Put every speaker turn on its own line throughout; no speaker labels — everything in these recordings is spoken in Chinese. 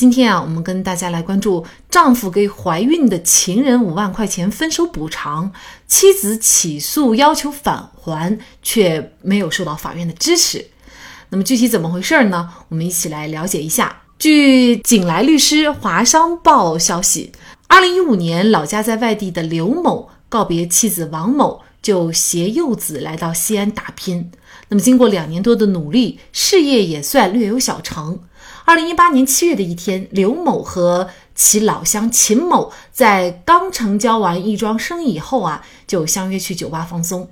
今天啊，我们跟大家来关注丈夫给怀孕的情人五万块钱分手补偿，妻子起诉要求返还，却没有受到法院的支持。那么具体怎么回事呢？我们一起来了解一下。据景来律师华商报消息，二零一五年老家在外地的刘某告别妻子王某，就携幼子来到西安打拼。那么经过两年多的努力，事业也算略有小成。二零一八年七月的一天，刘某和其老乡秦某在刚成交完一桩生意以后啊，就相约去酒吧放松。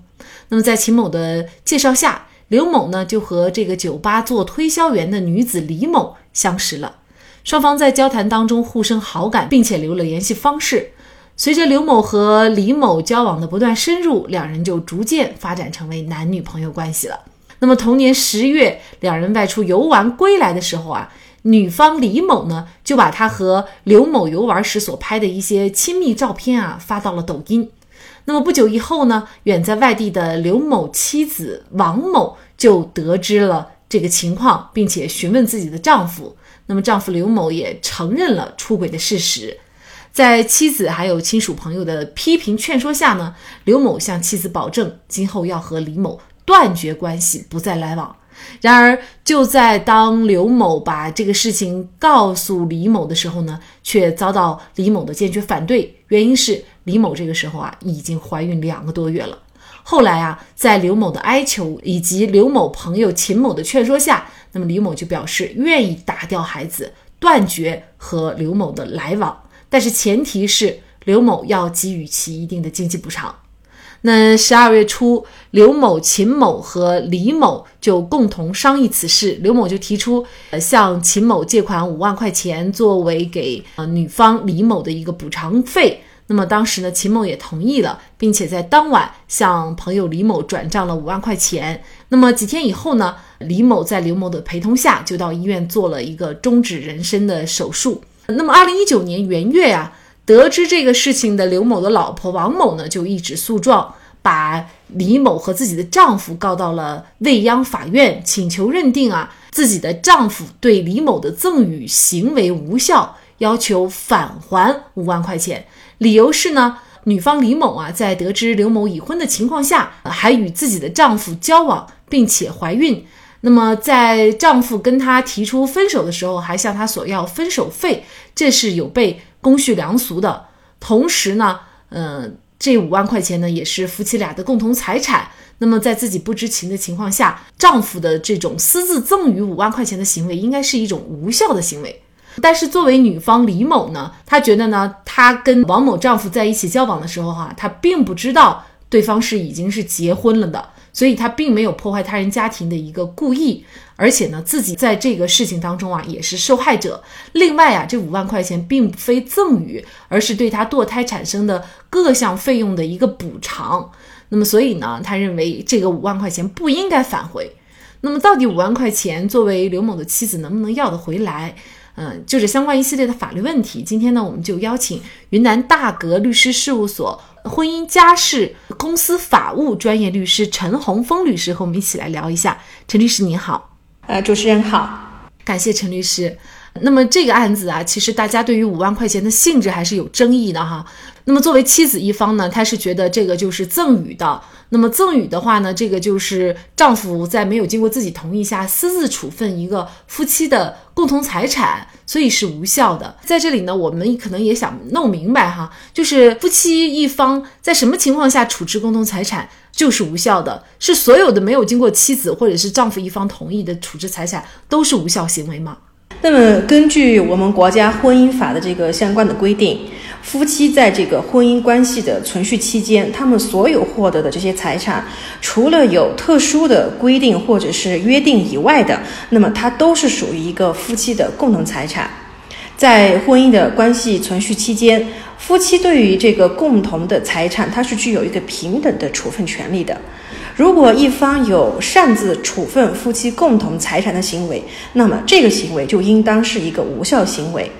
那么在秦某的介绍下，刘某呢就和这个酒吧做推销员的女子李某相识了。双方在交谈当中互生好感，并且留了联系方式。随着刘某和李某交往的不断深入，两人就逐渐发展成为男女朋友关系了。那么同年十月，两人外出游玩归来的时候啊。女方李某呢，就把她和刘某游玩时所拍的一些亲密照片啊发到了抖音。那么不久以后呢，远在外地的刘某妻子王某就得知了这个情况，并且询问自己的丈夫。那么丈夫刘某也承认了出轨的事实。在妻子还有亲属朋友的批评劝说下呢，刘某向妻子保证，今后要和李某断绝关系，不再来往。然而，就在当刘某把这个事情告诉李某的时候呢，却遭到李某的坚决反对。原因是李某这个时候啊已经怀孕两个多月了。后来啊，在刘某的哀求以及刘某朋友秦某的劝说下，那么李某就表示愿意打掉孩子，断绝和刘某的来往，但是前提是刘某要给予其一定的经济补偿。那十二月初，刘某、秦某和李某就共同商议此事。刘某就提出，呃，向秦某借款五万块钱，作为给呃女方李某的一个补偿费。那么当时呢，秦某也同意了，并且在当晚向朋友李某转账了五万块钱。那么几天以后呢，李某在刘某的陪同下，就到医院做了一个终止人身的手术。那么二零一九年元月呀。得知这个事情的刘某的老婆王某呢，就一纸诉状，把李某和自己的丈夫告到了未央法院，请求认定啊自己的丈夫对李某的赠与行为无效，要求返还五万块钱。理由是呢，女方李某啊，在得知刘某已婚的情况下，还与自己的丈夫交往，并且怀孕。那么在丈夫跟她提出分手的时候，还向她索要分手费，这是有悖。公序良俗的同时呢，呃，这五万块钱呢也是夫妻俩的共同财产。那么在自己不知情的情况下，丈夫的这种私自赠与五万块钱的行为，应该是一种无效的行为。但是作为女方李某呢，她觉得呢，她跟王某丈夫在一起交往的时候，哈，她并不知道对方是已经是结婚了的。所以他并没有破坏他人家庭的一个故意，而且呢，自己在这个事情当中啊也是受害者。另外啊，这五万块钱并非赠与，而是对他堕胎产生的各项费用的一个补偿。那么，所以呢，他认为这个五万块钱不应该返回。那么，到底五万块钱作为刘某的妻子能不能要得回来？嗯，就是相关一系列的法律问题，今天呢，我们就邀请云南大格律师事务所。婚姻家事公司法务专业律师陈洪峰律师和我们一起来聊一下。陈律师您好，
呃，主持人好，
感谢陈律师。那么这个案子啊，其实大家对于五万块钱的性质还是有争议的哈。那么作为妻子一方呢，他是觉得这个就是赠与的。那么赠与的话呢，这个就是丈夫在没有经过自己同意下私自处分一个夫妻的共同财产，所以是无效的。在这里呢，我们可能也想弄明白哈，就是夫妻一方在什么情况下处置共同财产就是无效的，是所有的没有经过妻子或者是丈夫一方同意的处置财产都是无效行为吗？
那么根据我们国家婚姻法的这个相关的规定。夫妻在这个婚姻关系的存续期间，他们所有获得的这些财产，除了有特殊的规定或者是约定以外的，那么它都是属于一个夫妻的共同财产。在婚姻的关系存续期间，夫妻对于这个共同的财产，它是具有一个平等的处分权利的。如果一方有擅自处分夫妻共同财产的行为，那么这个行为就应当是一个无效行为。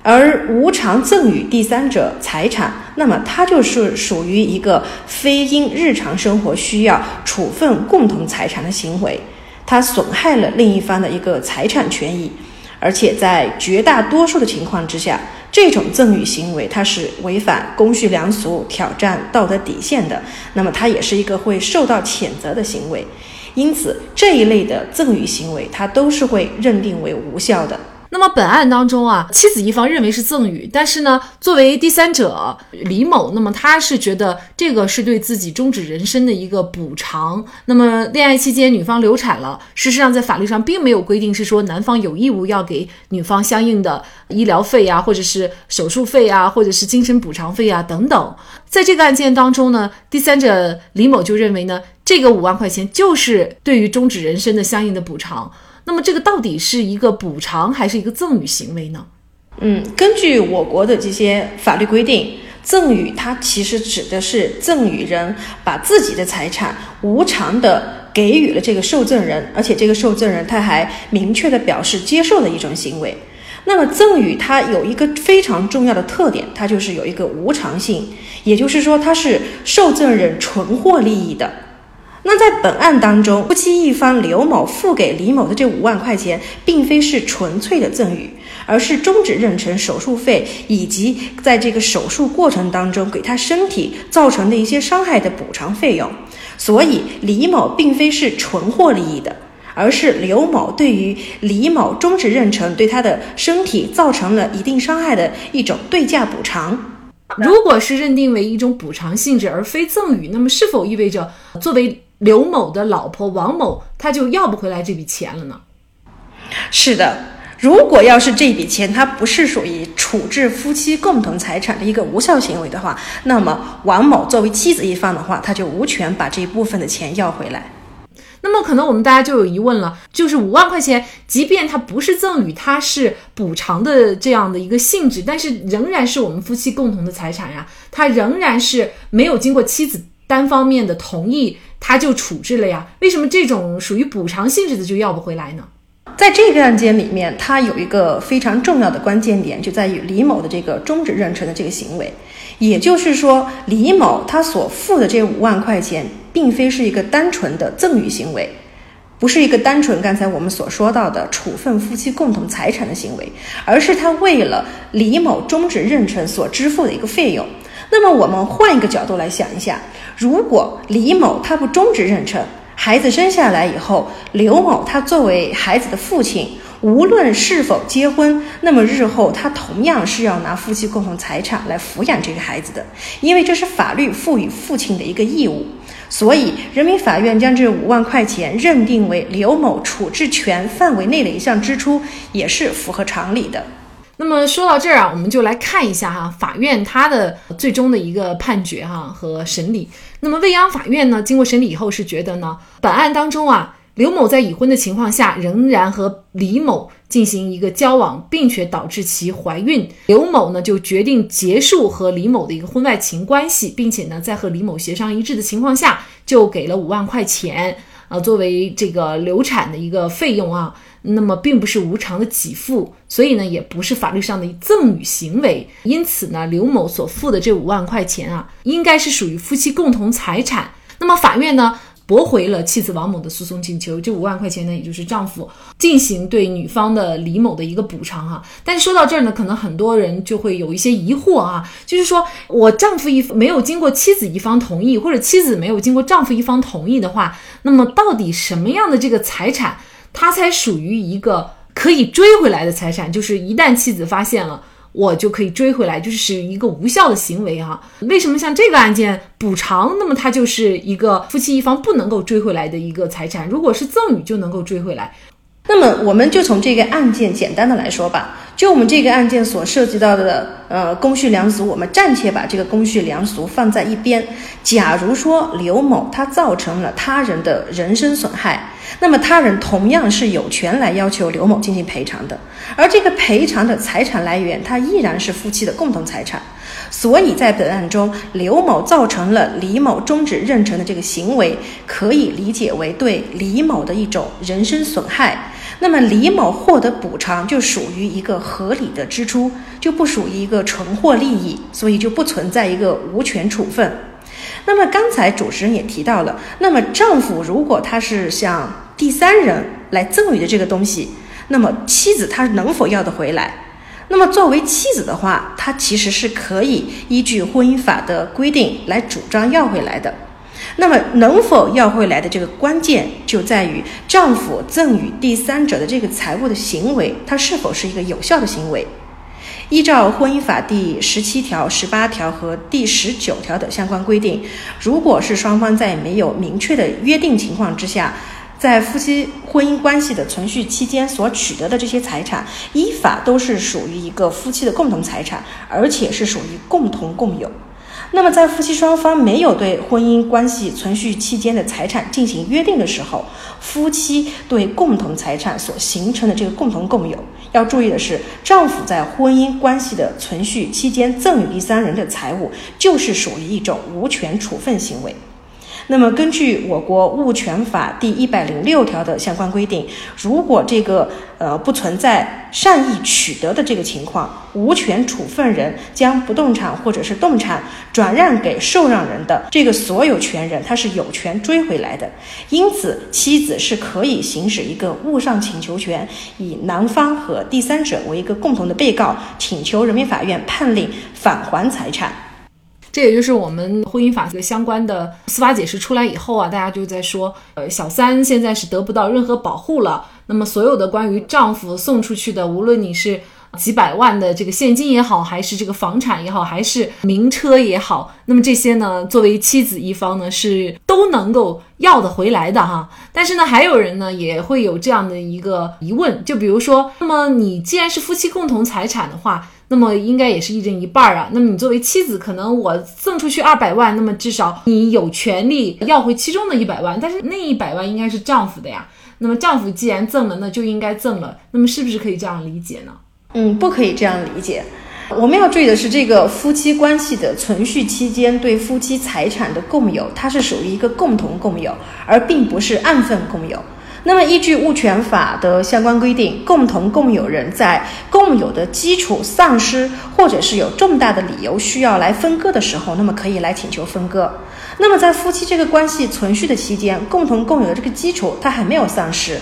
而无偿赠与第三者财产，那么它就是属于一个非因日常生活需要处分共同财产的行为，它损害了另一方的一个财产权益，而且在绝大多数的情况之下，这种赠与行为它是违反公序良俗、挑战道德底线的，那么它也是一个会受到谴责的行为，因此这一类的赠与行为，它都是会认定为无效的。
那么本案当中啊，妻子一方认为是赠与，但是呢，作为第三者李某，那么他是觉得这个是对自己终止人身的一个补偿。那么恋爱期间女方流产了，事实上在法律上并没有规定是说男方有义务要给女方相应的医疗费啊，或者是手术费啊，或者是精神补偿费啊等等。在这个案件当中呢，第三者李某就认为呢，这个五万块钱就是对于终止人身的相应的补偿。那么这个到底是一个补偿还是一个赠与行为呢？
嗯，根据我国的这些法律规定，赠与它其实指的是赠与人把自己的财产无偿的给予了这个受赠人，而且这个受赠人他还明确的表示接受的一种行为。那么赠与它有一个非常重要的特点，它就是有一个无偿性，也就是说它是受赠人纯获利益的。那在本案当中，夫妻一方刘某付给李某的这五万块钱，并非是纯粹的赠与，而是终止妊娠手术费以及在这个手术过程当中给他身体造成的一些伤害的补偿费用。所以李某并非是纯获利益的，而是刘某对于李某终止妊娠对他的身体造成了一定伤害的一种对价补偿。
如果是认定为一种补偿性质而非赠与，那么是否意味着作为？刘某的老婆王某，他就要不回来这笔钱了呢？
是的，如果要是这笔钱它不是属于处置夫妻共同财产的一个无效行为的话，那么王某作为妻子一方的话，他就无权把这一部分的钱要回来。
那么可能我们大家就有疑问了，就是五万块钱，即便它不是赠与，它是补偿的这样的一个性质，但是仍然是我们夫妻共同的财产呀，它仍然是没有经过妻子单方面的同意。他就处置了呀？为什么这种属于补偿性质的就要不回来呢？
在这个案件里面，它有一个非常重要的关键点，就在于李某的这个终止妊娠的这个行为。也就是说，李某他所付的这五万块钱，并非是一个单纯的赠与行为，不是一个单纯刚才我们所说到的处分夫妻共同财产的行为，而是他为了李某终止妊娠所支付的一个费用。那么，我们换一个角度来想一下。如果李某他不终止妊娠，孩子生下来以后，刘某他作为孩子的父亲，无论是否结婚，那么日后他同样是要拿夫妻共同财产来抚养这个孩子的，因为这是法律赋予父亲的一个义务。所以，人民法院将这五万块钱认定为刘某处置权范围内的一项支出，也是符合常理的。
那么说到这儿啊，我们就来看一下哈，法院它的最终的一个判决哈和审理。那么未央法院呢，经过审理以后是觉得呢，本案当中啊，刘某在已婚的情况下仍然和李某进行一个交往，并且导致其怀孕，刘某呢就决定结束和李某的一个婚外情关系，并且呢在和李某协商一致的情况下，就给了五万块钱，呃，作为这个流产的一个费用啊。那么并不是无偿的给付，所以呢，也不是法律上的赠与行为。因此呢，刘某所付的这五万块钱啊，应该是属于夫妻共同财产。那么法院呢，驳回了妻子王某的诉讼请求，这五万块钱呢，也就是丈夫进行对女方的李某的一个补偿哈。但是说到这儿呢，可能很多人就会有一些疑惑啊，就是说我丈夫一没有经过妻子一方同意，或者妻子没有经过丈夫一方同意的话，那么到底什么样的这个财产？他才属于一个可以追回来的财产，就是一旦妻子发现了，我就可以追回来，就是一个无效的行为哈。为什么像这个案件补偿，那么它就是一个夫妻一方不能够追回来的一个财产，如果是赠与就能够追回来。
那么我们就从这个案件简单的来说吧，就我们这个案件所涉及到的呃公序良俗，我们暂且把这个公序良俗放在一边。假如说刘某他造成了他人的人身损害。那么他人同样是有权来要求刘某进行赔偿的，而这个赔偿的财产来源，它依然是夫妻的共同财产。所以在本案中，刘某造成了李某终止妊娠的这个行为，可以理解为对李某的一种人身损害。那么李某获得补偿就属于一个合理的支出，就不属于一个纯获利益，所以就不存在一个无权处分。那么刚才主持人也提到了，那么丈夫如果他是向第三人来赠与的这个东西，那么妻子她能否要得回来？那么作为妻子的话，她其实是可以依据婚姻法的规定来主张要回来的。那么能否要回来的这个关键就在于丈夫赠与第三者的这个财物的行为，它是否是一个有效的行为？依照婚姻法第十七条、十八条和第十九条的相关规定，如果是双方在没有明确的约定情况之下，在夫妻婚姻关系的存续期间所取得的这些财产，依法都是属于一个夫妻的共同财产，而且是属于共同共有。那么，在夫妻双方没有对婚姻关系存续期间的财产进行约定的时候，夫妻对共同财产所形成的这个共同共有，要注意的是，丈夫在婚姻关系的存续期间赠与第三人的财物，就是属于一种无权处分行为。那么，根据我国物权法第一百零六条的相关规定，如果这个呃不存在善意取得的这个情况，无权处分人将不动产或者是动产转让给受让人的这个所有权人，他是有权追回来的。因此，妻子是可以行使一个物上请求权，以男方和第三者为一个共同的被告，请求人民法院判令返还财产。
这也就是我们婚姻法这个相关的司法解释出来以后啊，大家就在说，呃，小三现在是得不到任何保护了。那么所有的关于丈夫送出去的，无论你是几百万的这个现金也好，还是这个房产也好，还是名车也好，那么这些呢，作为妻子一方呢，是都能够要得回来的哈。但是呢，还有人呢也会有这样的一个疑问，就比如说，那么你既然是夫妻共同财产的话。那么应该也是一人一半啊。那么你作为妻子，可能我赠出去二百万，那么至少你有权利要回其中的一百万。但是那一百万应该是丈夫的呀。那么丈夫既然赠了，那就应该赠了。那么是不是可以这样理解呢？
嗯，不可以这样理解。我们要注意的是，这个夫妻关系的存续期间对夫妻财产的共有，它是属于一个共同共有，而并不是按份共有。那么，依据物权法的相关规定，共同共有人在共有的基础丧失，或者是有重大的理由需要来分割的时候，那么可以来请求分割。那么，在夫妻这个关系存续的期间，共同共有的这个基础它还没有丧失，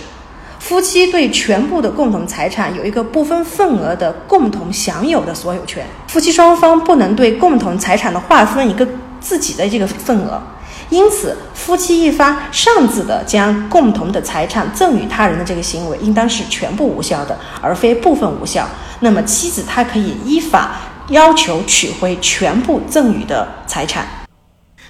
夫妻对全部的共同财产有一个不分份额的共同享有的所有权，夫妻双方不能对共同财产的划分一个自己的这个份额。因此，夫妻一方擅自的将共同的财产赠与他人的这个行为，应当是全部无效的，而非部分无效。那么，妻子她可以依法要求取回全部赠与的财产。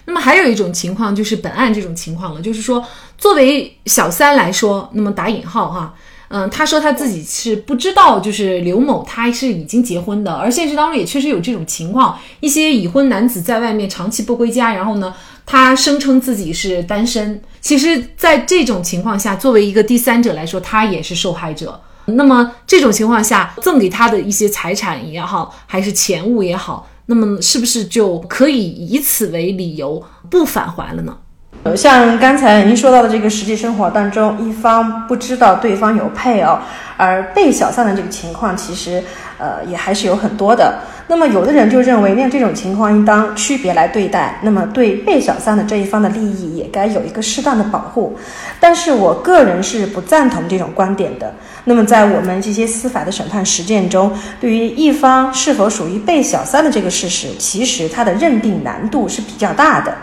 那么，还有一种情况就是本案这种情况了，就是说，作为小三来说，那么打引号哈。嗯，他说他自己是不知道，就是刘某他是已经结婚的，而现实当中也确实有这种情况，一些已婚男子在外面长期不归家，然后呢，他声称自己是单身。其实，在这种情况下，作为一个第三者来说，他也是受害者。那么这种情况下，赠给他的一些财产也好，还是钱物也好，那么是不是就可以以此为理由不返还了呢？
呃，像刚才您说到的这个实际生活当中，一方不知道对方有配偶而被小三的这个情况，其实呃也还是有很多的。那么有的人就认为，那这种情况应当区别来对待，那么对被小三的这一方的利益也该有一个适当的保护。但是我个人是不赞同这种观点的。那么在我们这些司法的审判实践中，对于一方是否属于被小三的这个事实，其实它的认定难度是比较大的。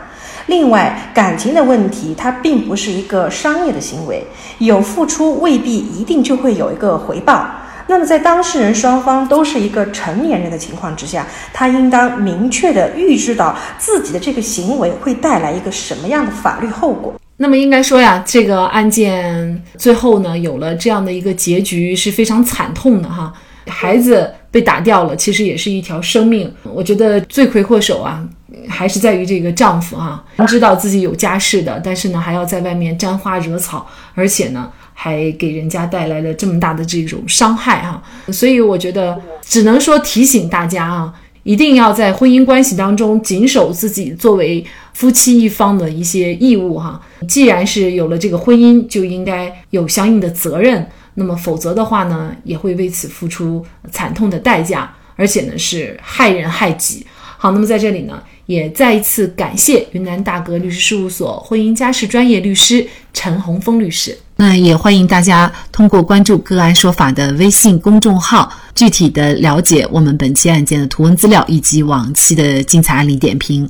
另外，感情的问题它并不是一个商业的行为，有付出未必一定就会有一个回报。那么，在当事人双方都是一个成年人的情况之下，他应当明确的预知到自己的这个行为会带来一个什么样的法律后果。
那么，应该说呀，这个案件最后呢，有了这样的一个结局是非常惨痛的哈。孩子被打掉了，其实也是一条生命。我觉得罪魁祸首啊，还是在于这个丈夫啊，知道自己有家室的，但是呢，还要在外面沾花惹草，而且呢，还给人家带来了这么大的这种伤害啊。所以我觉得，只能说提醒大家啊，一定要在婚姻关系当中谨守自己作为夫妻一方的一些义务哈。既然是有了这个婚姻，就应该有相应的责任。那么，否则的话呢，也会为此付出惨痛的代价，而且呢是害人害己。好，那么在这里呢，也再一次感谢云南大格律师事务所婚姻家事专业律师陈洪峰律师。那也欢迎大家通过关注“个案说法”的微信公众号，具体的了解我们本期案件的图文资料以及往期的精彩案例点评。